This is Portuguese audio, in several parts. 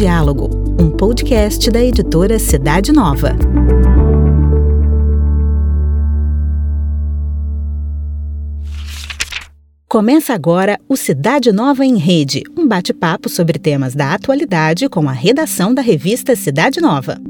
Diálogo, um podcast da editora Cidade Nova. Começa agora o Cidade Nova em Rede, um bate-papo sobre temas da atualidade com a redação da revista Cidade Nova.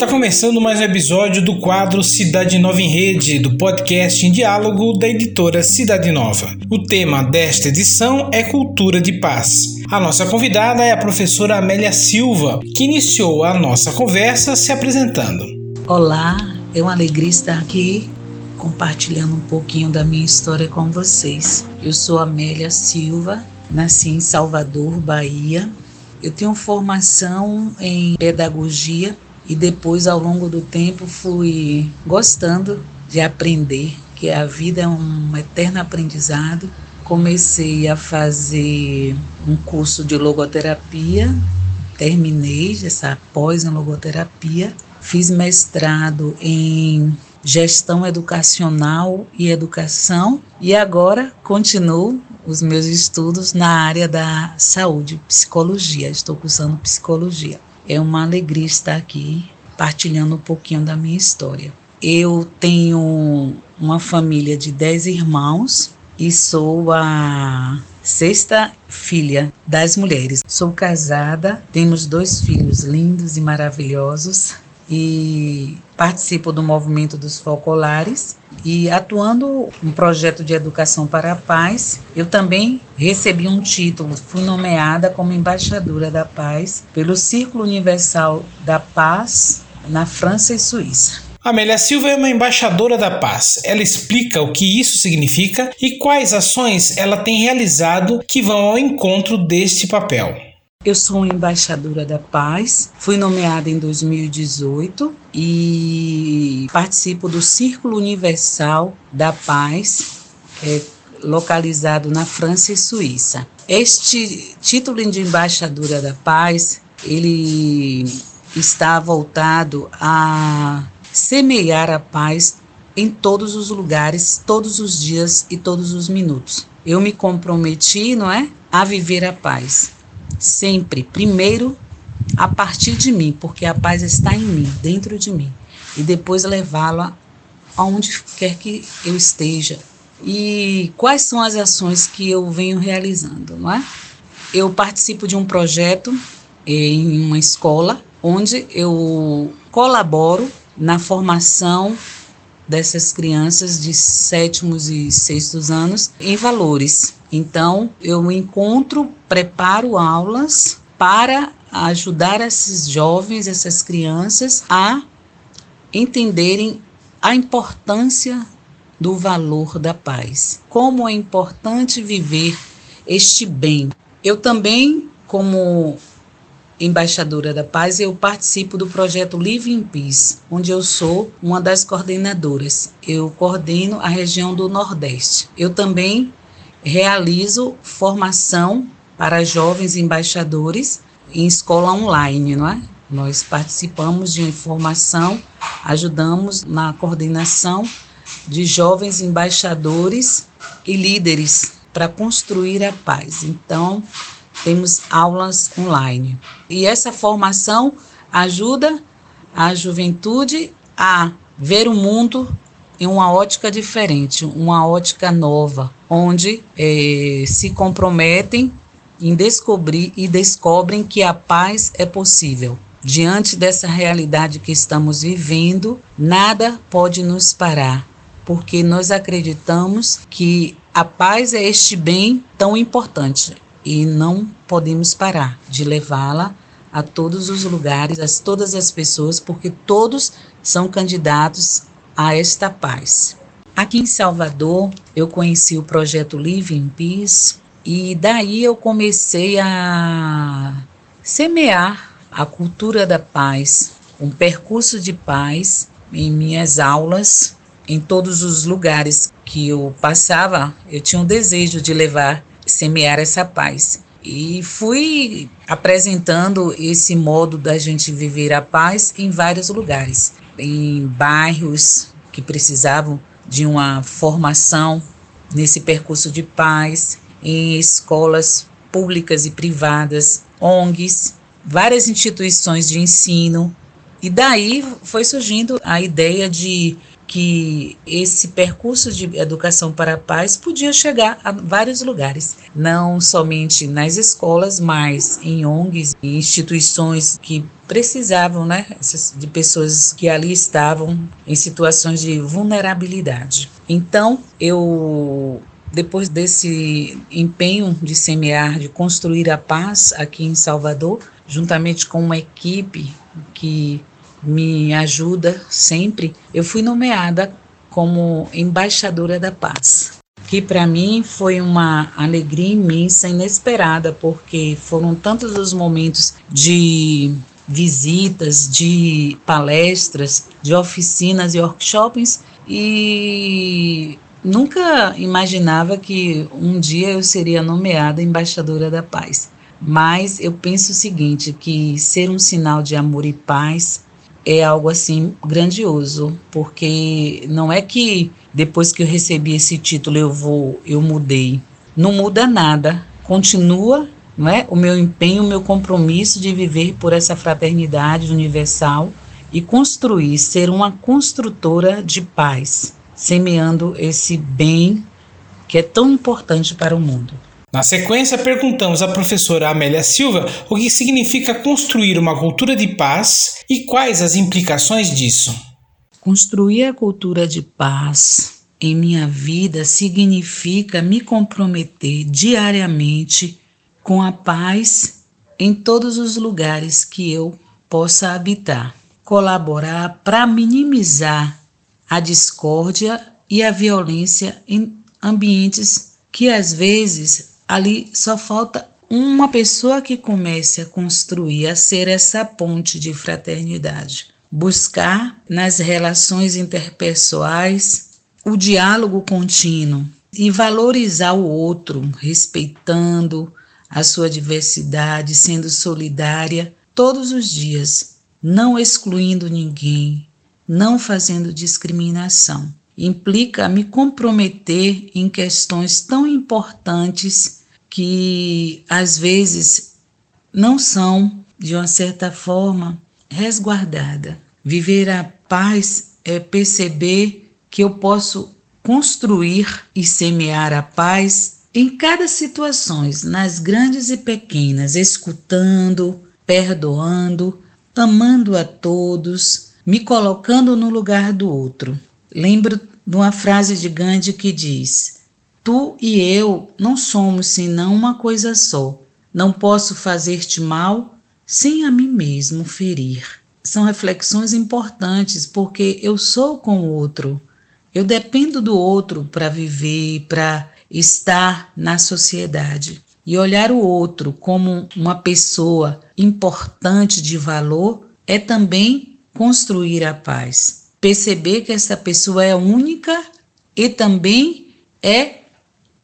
Está começando mais um episódio do quadro Cidade Nova em Rede, do podcast em diálogo da editora Cidade Nova. O tema desta edição é Cultura de Paz. A nossa convidada é a professora Amélia Silva, que iniciou a nossa conversa se apresentando. Olá, é uma alegria estar aqui compartilhando um pouquinho da minha história com vocês. Eu sou Amélia Silva, nasci em Salvador, Bahia. Eu tenho formação em pedagogia e depois, ao longo do tempo, fui gostando de aprender, que a vida é um eterno aprendizado. Comecei a fazer um curso de logoterapia, terminei essa pós em logoterapia, fiz mestrado em gestão educacional e educação e agora continuo os meus estudos na área da saúde, psicologia. Estou cursando psicologia. É uma alegria estar aqui partilhando um pouquinho da minha história. Eu tenho uma família de dez irmãos e sou a sexta filha das mulheres. Sou casada, temos dois filhos lindos e maravilhosos e participo do movimento dos focolares e atuando um projeto de educação para a paz, eu também recebi um título, fui nomeada como embaixadora da paz pelo Círculo Universal da Paz na França e Suíça. Amélia Silva é uma embaixadora da paz. Ela explica o que isso significa e quais ações ela tem realizado que vão ao encontro deste papel. Eu sou embaixadora da paz, fui nomeada em 2018 e participo do Círculo Universal da Paz, é localizado na França e Suíça. Este título de embaixadora da paz, ele está voltado a semear a paz em todos os lugares, todos os dias e todos os minutos. Eu me comprometi, não é, a viver a paz sempre, primeiro a partir de mim, porque a paz está em mim, dentro de mim, e depois levá-la aonde quer que eu esteja. E quais são as ações que eu venho realizando, não é? Eu participo de um projeto em uma escola onde eu colaboro na formação dessas crianças de sétimos e sextos anos em valores. Então, eu encontro, preparo aulas para ajudar esses jovens, essas crianças a entenderem a importância do valor da paz. Como é importante viver este bem. Eu também, como embaixadora da paz, eu participo do projeto Live in Peace, onde eu sou uma das coordenadoras. Eu coordeno a região do Nordeste. Eu também realizo formação para jovens embaixadores em escola online, não é? Nós participamos de formação, ajudamos na coordenação de jovens embaixadores e líderes para construir a paz. Então, temos aulas online. E essa formação ajuda a juventude a ver o mundo em uma ótica diferente, uma ótica nova, onde é, se comprometem em descobrir e descobrem que a paz é possível. Diante dessa realidade que estamos vivendo, nada pode nos parar, porque nós acreditamos que a paz é este bem tão importante e não podemos parar de levá-la a todos os lugares, a todas as pessoas, porque todos são candidatos a esta paz. Aqui em Salvador, eu conheci o projeto Live in Peace e daí eu comecei a semear a cultura da paz, um percurso de paz em minhas aulas, em todos os lugares que eu passava, eu tinha um desejo de levar semear essa paz. E fui apresentando esse modo da gente viver a paz em vários lugares, em bairros que precisavam de uma formação nesse percurso de paz em escolas públicas e privadas, ONGs, várias instituições de ensino. E daí foi surgindo a ideia de que esse percurso de educação para a paz podia chegar a vários lugares, não somente nas escolas, mas em ONGs e instituições que precisavam, né, de pessoas que ali estavam em situações de vulnerabilidade. Então, eu depois desse empenho de semear, de construir a paz aqui em Salvador, juntamente com uma equipe que me ajuda sempre, eu fui nomeada como embaixadora da paz. Que para mim foi uma alegria imensa, inesperada, porque foram tantos os momentos de visitas, de palestras, de oficinas e workshops e nunca imaginava que um dia eu seria nomeada embaixadora da paz. Mas eu penso o seguinte, que ser um sinal de amor e paz é algo assim grandioso, porque não é que depois que eu recebi esse título eu vou, eu mudei. Não muda nada. Continua, não é? O meu empenho, o meu compromisso de viver por essa fraternidade universal e construir, ser uma construtora de paz, semeando esse bem que é tão importante para o mundo. Na sequência, perguntamos à professora Amélia Silva o que significa construir uma cultura de paz e quais as implicações disso. Construir a cultura de paz em minha vida significa me comprometer diariamente com a paz em todos os lugares que eu possa habitar. Colaborar para minimizar a discórdia e a violência em ambientes que às vezes ali só falta uma pessoa que comece a construir, a ser essa ponte de fraternidade. Buscar nas relações interpessoais o diálogo contínuo e valorizar o outro, respeitando a sua diversidade, sendo solidária todos os dias, não excluindo ninguém, não fazendo discriminação. Implica me comprometer em questões tão importantes que às vezes não são, de uma certa forma, resguardada. Viver a paz é perceber que eu posso construir e semear a paz em cada situação, nas grandes e pequenas, escutando, perdoando, amando a todos, me colocando no lugar do outro. Lembro de uma frase de Gandhi que diz: Tu e eu não somos senão uma coisa só. Não posso fazer-te mal sem a mim mesmo ferir. São reflexões importantes porque eu sou com o outro. Eu dependo do outro para viver, para estar na sociedade. E olhar o outro como uma pessoa importante de valor é também construir a paz. Perceber que essa pessoa é única e também é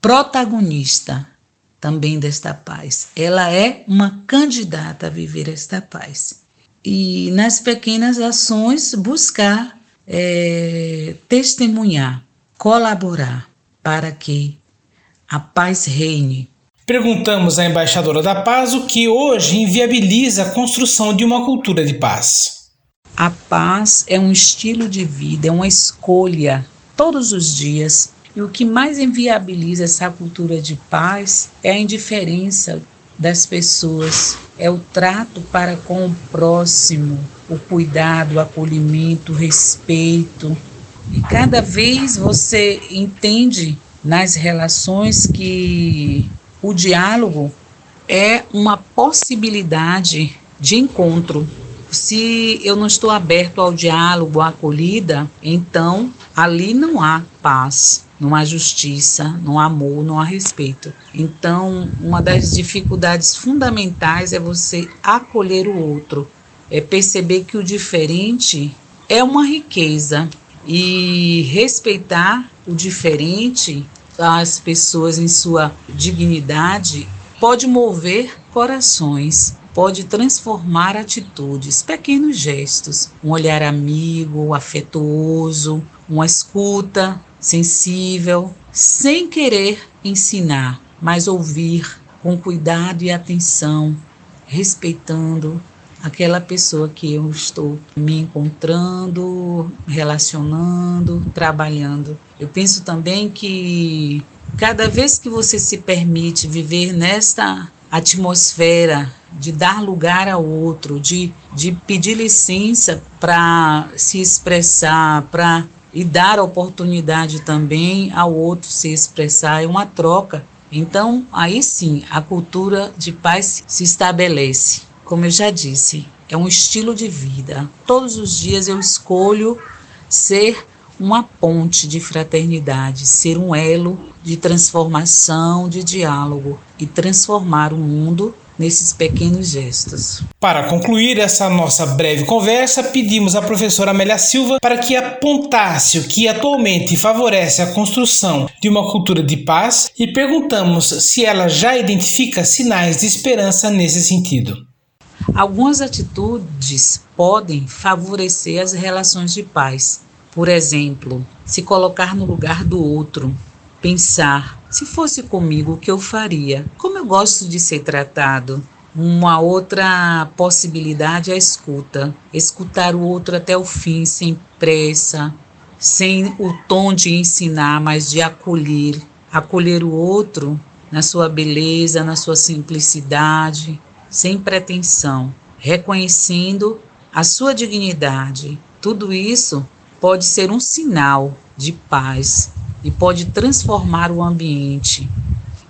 protagonista também desta paz. Ela é uma candidata a viver esta paz. E nas pequenas ações, buscar é, testemunhar, colaborar para que a paz reine. Perguntamos à embaixadora da paz o que hoje inviabiliza a construção de uma cultura de paz. A paz é um estilo de vida, é uma escolha todos os dias e o que mais inviabiliza essa cultura de paz é a indiferença das pessoas, é o trato para com o próximo, o cuidado, o acolhimento, o respeito. E cada vez você entende nas relações que o diálogo é uma possibilidade de encontro. Se eu não estou aberto ao diálogo, à acolhida, então ali não há paz não há justiça, não há amor, não há respeito. Então, uma das dificuldades fundamentais é você acolher o outro, é perceber que o diferente é uma riqueza e respeitar o diferente, as pessoas em sua dignidade, pode mover corações pode transformar atitudes, pequenos gestos, um olhar amigo, afetuoso, uma escuta, sensível, sem querer ensinar, mas ouvir com cuidado e atenção, respeitando aquela pessoa que eu estou me encontrando, relacionando, trabalhando. Eu penso também que cada vez que você se permite viver nesta atmosfera de dar lugar ao outro, de, de pedir licença para se expressar, para e dar oportunidade também ao outro se expressar, é uma troca. Então, aí sim, a cultura de paz se estabelece. Como eu já disse, é um estilo de vida. Todos os dias eu escolho ser uma ponte de fraternidade, ser um elo de transformação, de diálogo e transformar o mundo nesses pequenos gestos. Para concluir essa nossa breve conversa, pedimos à professora Amélia Silva para que apontasse o que atualmente favorece a construção de uma cultura de paz e perguntamos se ela já identifica sinais de esperança nesse sentido. Algumas atitudes podem favorecer as relações de paz. Por exemplo, se colocar no lugar do outro, pensar: se fosse comigo, o que eu faria? Como eu gosto de ser tratado? Uma outra possibilidade é a escuta. Escutar o outro até o fim, sem pressa, sem o tom de ensinar, mas de acolher. Acolher o outro na sua beleza, na sua simplicidade, sem pretensão, reconhecendo a sua dignidade. Tudo isso pode ser um sinal de paz e pode transformar o ambiente.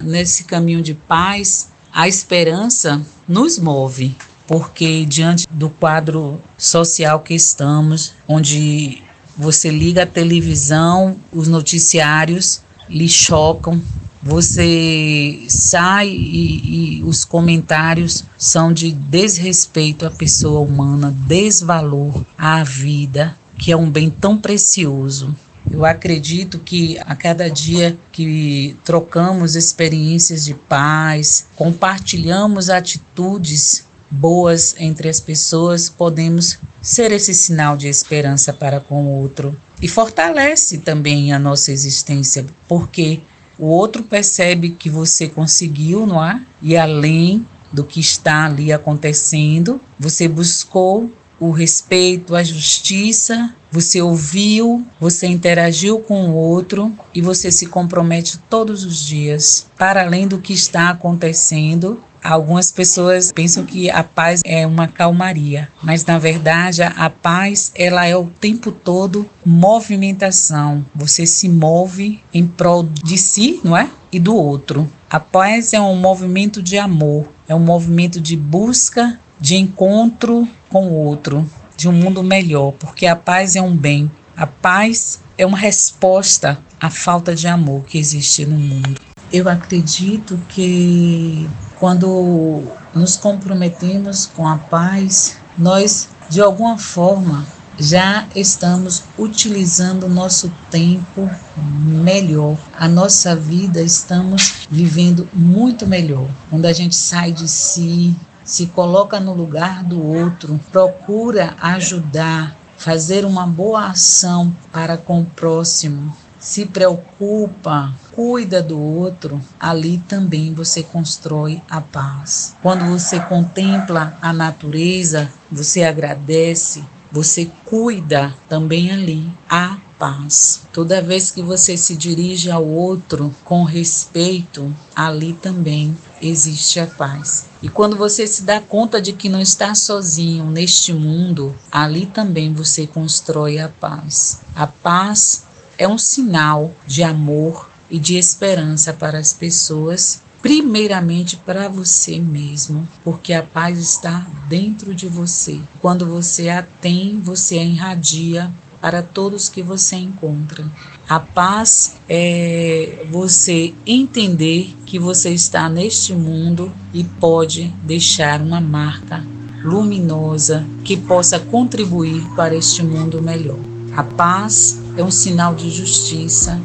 Nesse caminho de paz, a esperança nos move, porque diante do quadro social que estamos, onde você liga a televisão, os noticiários lhe chocam, você sai e, e, os comentários são de desrespeito à pessoa humana, desvalor à vida, que é um bem tão precioso. Eu acredito que a cada dia que trocamos experiências de paz, compartilhamos atitudes boas entre as pessoas, podemos ser esse sinal de esperança para com o outro. E fortalece também a nossa existência, porque o outro percebe que você conseguiu, não é? E além do que está ali acontecendo, você buscou o respeito, a justiça, você ouviu, você interagiu com o outro e você se compromete todos os dias para além do que está acontecendo Algumas pessoas pensam que a paz é uma calmaria, mas na verdade a paz ela é o tempo todo movimentação. Você se move em prol de si, não é? E do outro. A paz é um movimento de amor, é um movimento de busca, de encontro com o outro, de um mundo melhor, porque a paz é um bem. A paz é uma resposta à falta de amor que existe no mundo. Eu acredito que quando nos comprometemos com a paz, nós de alguma forma já estamos utilizando o nosso tempo melhor. A nossa vida estamos vivendo muito melhor. Quando a gente sai de si, se coloca no lugar do outro, procura ajudar, fazer uma boa ação para com o próximo, se preocupa, cuida do outro, ali também você constrói a paz. Quando você contempla a natureza, você agradece, você cuida também ali a paz. Toda vez que você se dirige ao outro com respeito, ali também existe a paz. E quando você se dá conta de que não está sozinho neste mundo, ali também você constrói a paz. A paz é um sinal de amor e de esperança para as pessoas, primeiramente para você mesmo, porque a paz está dentro de você. Quando você a tem, você a irradia para todos que você encontra. A paz é você entender que você está neste mundo e pode deixar uma marca luminosa que possa contribuir para este mundo melhor. A paz é um sinal de justiça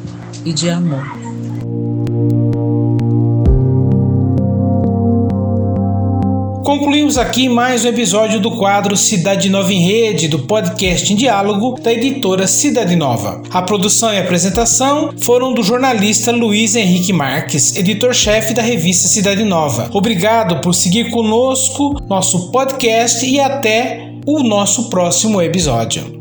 e de amor. Concluímos aqui mais um episódio do quadro Cidade Nova em Rede, do podcast em diálogo da editora Cidade Nova. A produção e apresentação foram do jornalista Luiz Henrique Marques, editor-chefe da revista Cidade Nova. Obrigado por seguir conosco, nosso podcast e até o nosso próximo episódio.